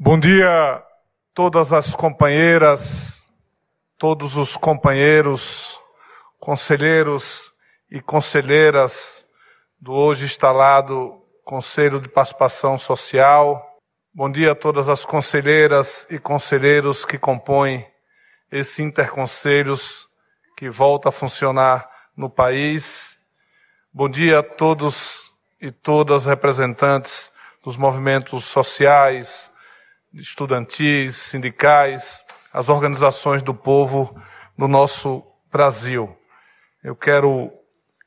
Bom dia, todas as companheiras, todos os companheiros, conselheiros e conselheiras do hoje instalado Conselho de Participação Social. Bom dia a todas as conselheiras e conselheiros que compõem esse interconselhos que volta a funcionar no país. Bom dia a todos e todas representantes dos movimentos sociais, estudantis, sindicais, as organizações do povo no nosso Brasil. Eu quero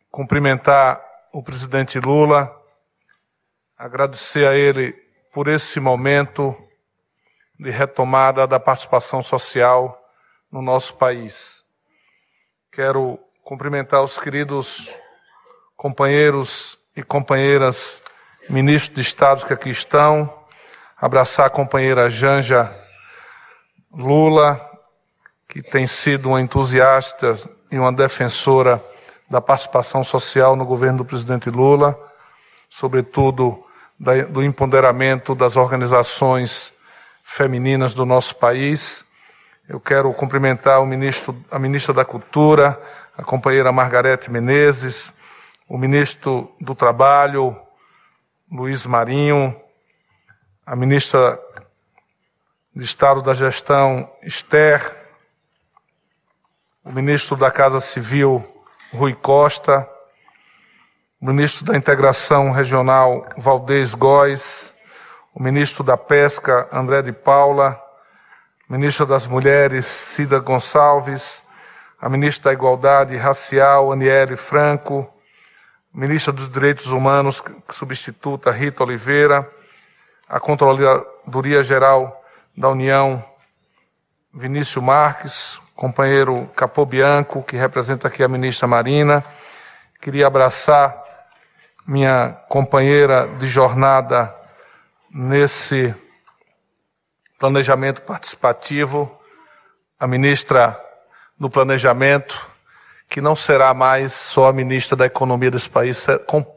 cumprimentar o presidente Lula, agradecer a ele por esse momento de retomada da participação social no nosso país. Quero cumprimentar os queridos companheiros e companheiras ministros de Estado que aqui estão, abraçar a companheira Janja Lula, que tem sido uma entusiasta e uma defensora da participação social no governo do presidente Lula, sobretudo do empoderamento das organizações femininas do nosso país. Eu quero cumprimentar o ministro, a ministra da Cultura, a companheira Margarete Menezes, o ministro do Trabalho, Luiz Marinho, a ministra de Estado da Gestão, Esther, o ministro da Casa Civil, Rui Costa, o ministro da Integração Regional, Valdez Góes, o ministro da Pesca, André de Paula, ministra das Mulheres, Cida Gonçalves, a ministra da Igualdade Racial, Aniele Franco, ministra dos Direitos Humanos, substituta Rita Oliveira, a Controladoria Geral da União, Vinícius Marques, companheiro Capô Bianco, que representa aqui a ministra Marina. Queria abraçar minha companheira de jornada nesse planejamento participativo, a ministra do Planejamento, que não será mais só a ministra da Economia desse país,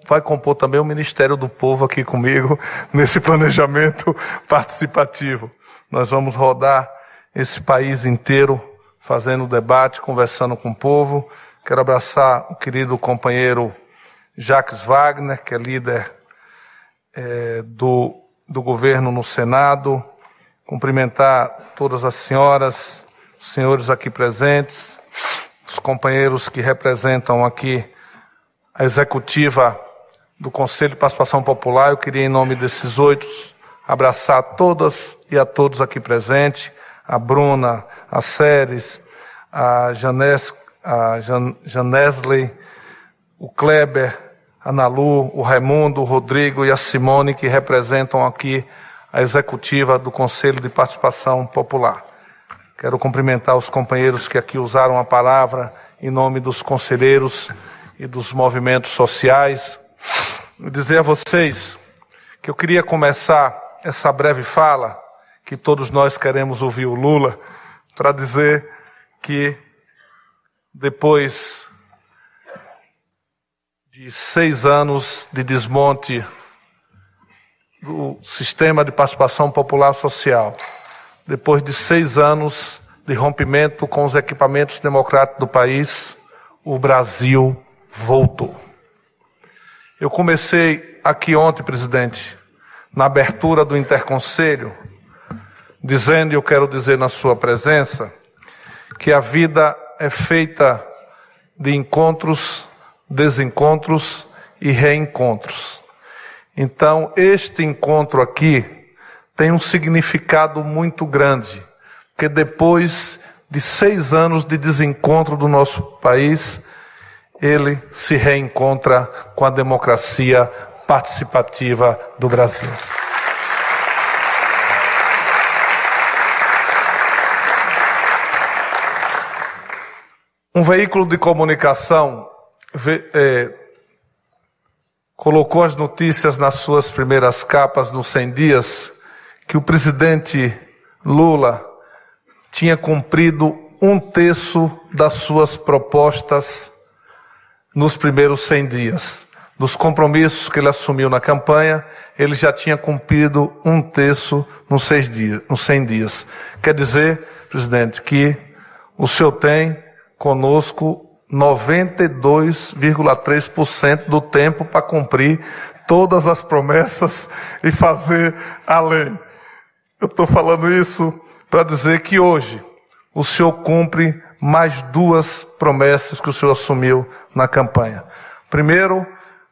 vai compor também o Ministério do Povo aqui comigo, nesse planejamento participativo. Nós vamos rodar esse país inteiro, fazendo debate, conversando com o povo. Quero abraçar o querido companheiro Jacques Wagner, que é líder é, do, do governo no Senado, cumprimentar todas as senhoras, senhores aqui presentes, os companheiros que representam aqui a executiva do Conselho de Participação Popular. Eu queria, em nome desses oito, abraçar todas e a todos aqui presentes, a Bruna, a Séries, a, Janes, a Jan, Janesley, o Kleber, a Nalu, o Raimundo, o Rodrigo e a Simone, que representam aqui a executiva do Conselho de Participação Popular. Quero cumprimentar os companheiros que aqui usaram a palavra em nome dos conselheiros e dos movimentos sociais. E dizer a vocês que eu queria começar essa breve fala, que todos nós queremos ouvir o Lula, para dizer que depois de seis anos de desmonte do sistema de participação popular social, depois de seis anos de rompimento com os equipamentos democráticos do país, o Brasil voltou. Eu comecei aqui ontem, presidente, na abertura do interconselho, dizendo, e eu quero dizer na sua presença, que a vida é feita de encontros desencontros e reencontros. Então, este encontro aqui tem um significado muito grande, porque depois de seis anos de desencontro do nosso país, ele se reencontra com a democracia participativa do Brasil. Um veículo de comunicação é, colocou as notícias nas suas primeiras capas nos 100 dias que o presidente Lula tinha cumprido um terço das suas propostas nos primeiros 100 dias. dos compromissos que ele assumiu na campanha, ele já tinha cumprido um terço nos, seis dias, nos 100 dias. Quer dizer, presidente, que o senhor tem conosco 92,3% do tempo para cumprir todas as promessas e fazer além. Eu estou falando isso para dizer que hoje o senhor cumpre mais duas promessas que o senhor assumiu na campanha. Primeiro,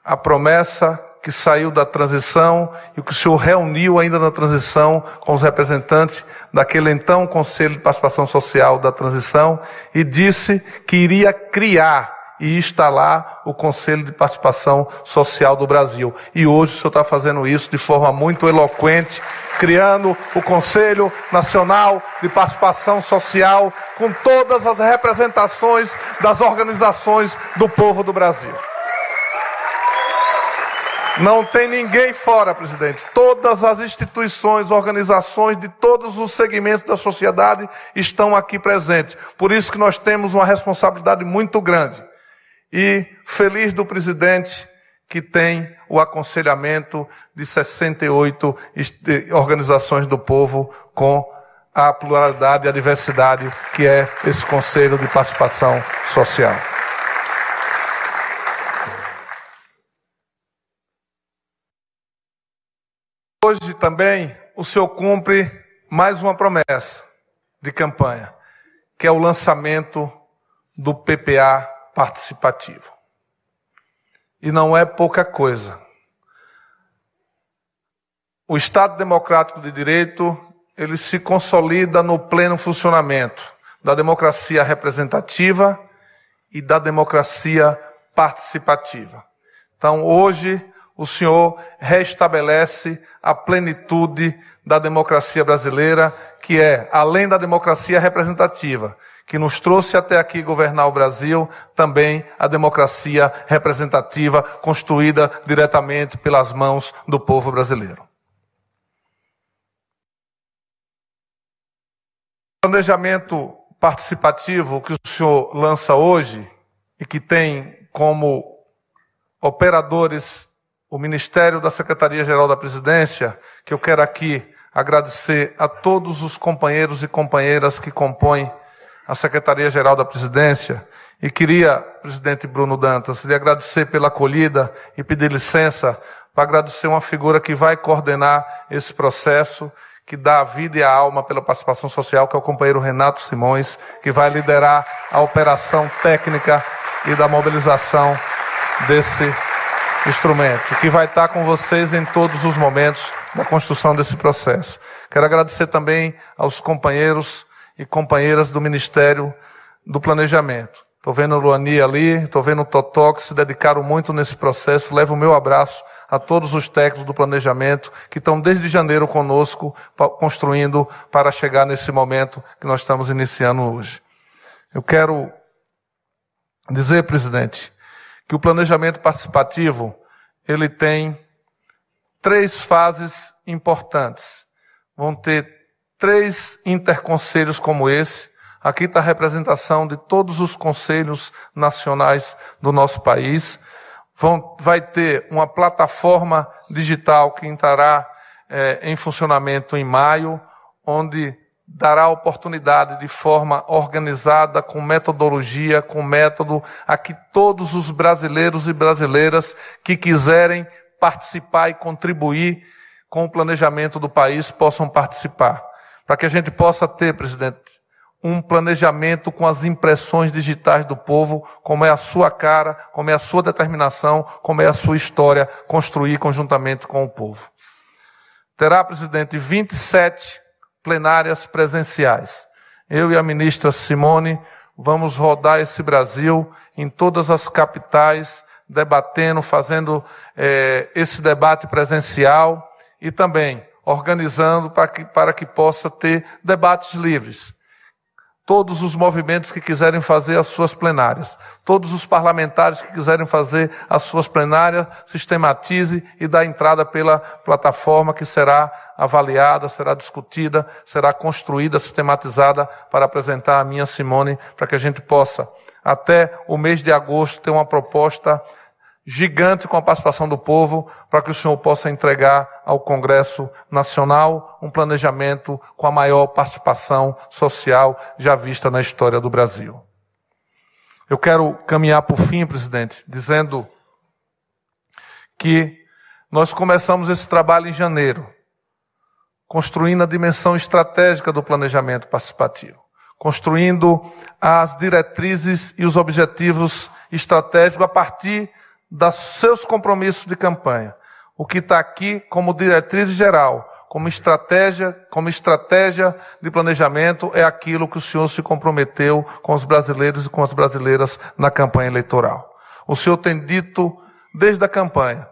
a promessa que saiu da transição e que o senhor reuniu ainda na transição com os representantes daquele então Conselho de Participação Social da transição e disse que iria criar e instalar o Conselho de Participação Social do Brasil. E hoje o senhor está fazendo isso de forma muito eloquente, criando o Conselho Nacional de Participação Social com todas as representações das organizações do povo do Brasil. Não tem ninguém fora, presidente. Todas as instituições, organizações de todos os segmentos da sociedade estão aqui presentes. Por isso que nós temos uma responsabilidade muito grande. E feliz do presidente que tem o aconselhamento de 68 organizações do povo com a pluralidade e a diversidade que é esse Conselho de Participação Social. Hoje também o senhor cumpre mais uma promessa de campanha, que é o lançamento do PPA participativo. E não é pouca coisa. O Estado Democrático de Direito, ele se consolida no pleno funcionamento da democracia representativa e da democracia participativa. Então, hoje, o Senhor restabelece a plenitude da democracia brasileira, que é, além da democracia representativa, que nos trouxe até aqui governar o Brasil, também a democracia representativa construída diretamente pelas mãos do povo brasileiro. O planejamento participativo que o senhor lança hoje e que tem como operadores o Ministério da Secretaria-Geral da Presidência, que eu quero aqui agradecer a todos os companheiros e companheiras que compõem a Secretaria-Geral da Presidência. E queria, presidente Bruno Dantas, lhe agradecer pela acolhida e pedir licença para agradecer uma figura que vai coordenar esse processo, que dá a vida e a alma pela participação social, que é o companheiro Renato Simões, que vai liderar a operação técnica e da mobilização desse instrumento, que vai estar com vocês em todos os momentos da construção desse processo. Quero agradecer também aos companheiros e companheiras do Ministério do Planejamento. Estou vendo o Luani ali, estou vendo o Totó, que se dedicaram muito nesse processo. Levo o meu abraço a todos os técnicos do planejamento que estão desde janeiro conosco, construindo para chegar nesse momento que nós estamos iniciando hoje. Eu quero dizer, presidente, que o planejamento participativo ele tem três fases importantes. Vão ter três interconselhos como esse. Aqui está a representação de todos os conselhos nacionais do nosso país. Vão, vai ter uma plataforma digital que entrará é, em funcionamento em maio, onde dará oportunidade de forma organizada, com metodologia, com método, a que todos os brasileiros e brasileiras que quiserem participar e contribuir com o planejamento do país possam participar. Para que a gente possa ter, presidente, um planejamento com as impressões digitais do povo, como é a sua cara, como é a sua determinação, como é a sua história, construir conjuntamente com o povo. Terá, presidente, 27 plenárias presenciais. Eu e a ministra Simone vamos rodar esse Brasil em todas as capitais, debatendo, fazendo é, esse debate presencial e também organizando para que, para que possa ter debates livres todos os movimentos que quiserem fazer as suas plenárias, todos os parlamentares que quiserem fazer as suas plenárias, sistematize e dá entrada pela plataforma que será avaliada, será discutida, será construída, sistematizada para apresentar a minha Simone, para que a gente possa, até o mês de agosto, ter uma proposta gigante com a participação do povo, para que o senhor possa entregar ao Congresso Nacional um planejamento com a maior participação social já vista na história do Brasil. Eu quero caminhar por fim, presidente, dizendo que nós começamos esse trabalho em janeiro, construindo a dimensão estratégica do planejamento participativo, construindo as diretrizes e os objetivos estratégicos a partir dos seus compromissos de campanha. O que está aqui como diretriz geral, como estratégia, como estratégia de planejamento é aquilo que o senhor se comprometeu com os brasileiros e com as brasileiras na campanha eleitoral. O senhor tem dito desde a campanha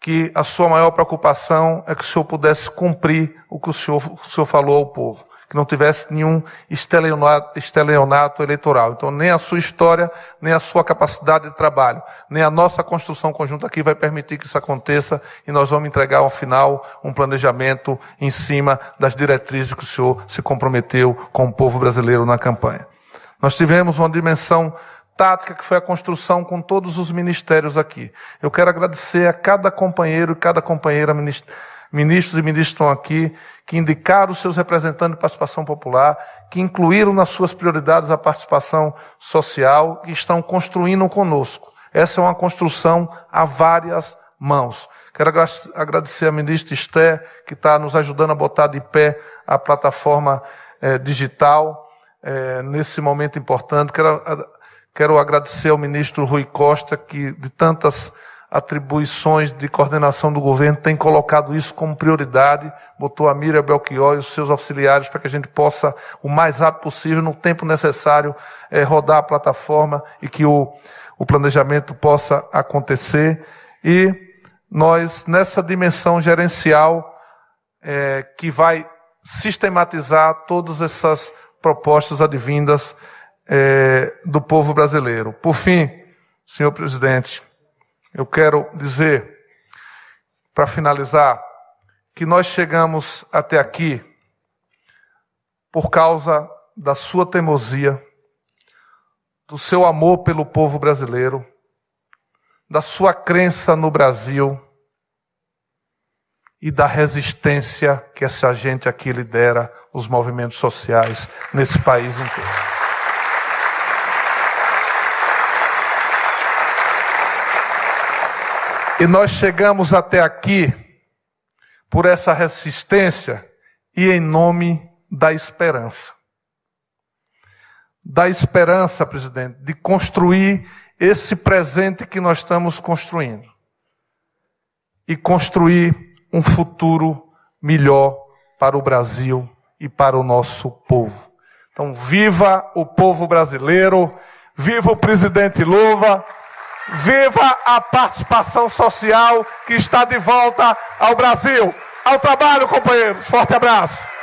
que a sua maior preocupação é que o senhor pudesse cumprir o que o senhor, o senhor falou ao povo que não tivesse nenhum estelionato, eleitoral. Então, nem a sua história, nem a sua capacidade de trabalho, nem a nossa construção conjunta aqui vai permitir que isso aconteça e nós vamos entregar ao final um planejamento em cima das diretrizes que o senhor se comprometeu com o povo brasileiro na campanha. Nós tivemos uma dimensão tática que foi a construção com todos os ministérios aqui. Eu quero agradecer a cada companheiro e cada companheira ministério ministros e ministros estão aqui, que indicaram os seus representantes de participação popular, que incluíram nas suas prioridades a participação social e estão construindo conosco. Essa é uma construção a várias mãos. Quero agradecer a ministra Esté, que está nos ajudando a botar de pé a plataforma eh, digital eh, nesse momento importante. Quero, quero agradecer ao ministro Rui Costa, que de tantas atribuições de coordenação do governo, tem colocado isso como prioridade, botou a Miriam Belchior e os seus auxiliares para que a gente possa, o mais rápido possível, no tempo necessário, é, rodar a plataforma e que o, o planejamento possa acontecer. E nós, nessa dimensão gerencial, é, que vai sistematizar todas essas propostas advindas é, do povo brasileiro. Por fim, senhor presidente, eu quero dizer, para finalizar, que nós chegamos até aqui por causa da sua teimosia, do seu amor pelo povo brasileiro, da sua crença no Brasil e da resistência que essa gente aqui lidera os movimentos sociais nesse país inteiro. E nós chegamos até aqui por essa resistência e em nome da esperança. Da esperança, presidente, de construir esse presente que nós estamos construindo. E construir um futuro melhor para o Brasil e para o nosso povo. Então, viva o povo brasileiro, viva o presidente Lula. Viva a participação social que está de volta ao Brasil. Ao trabalho, companheiros. Forte abraço.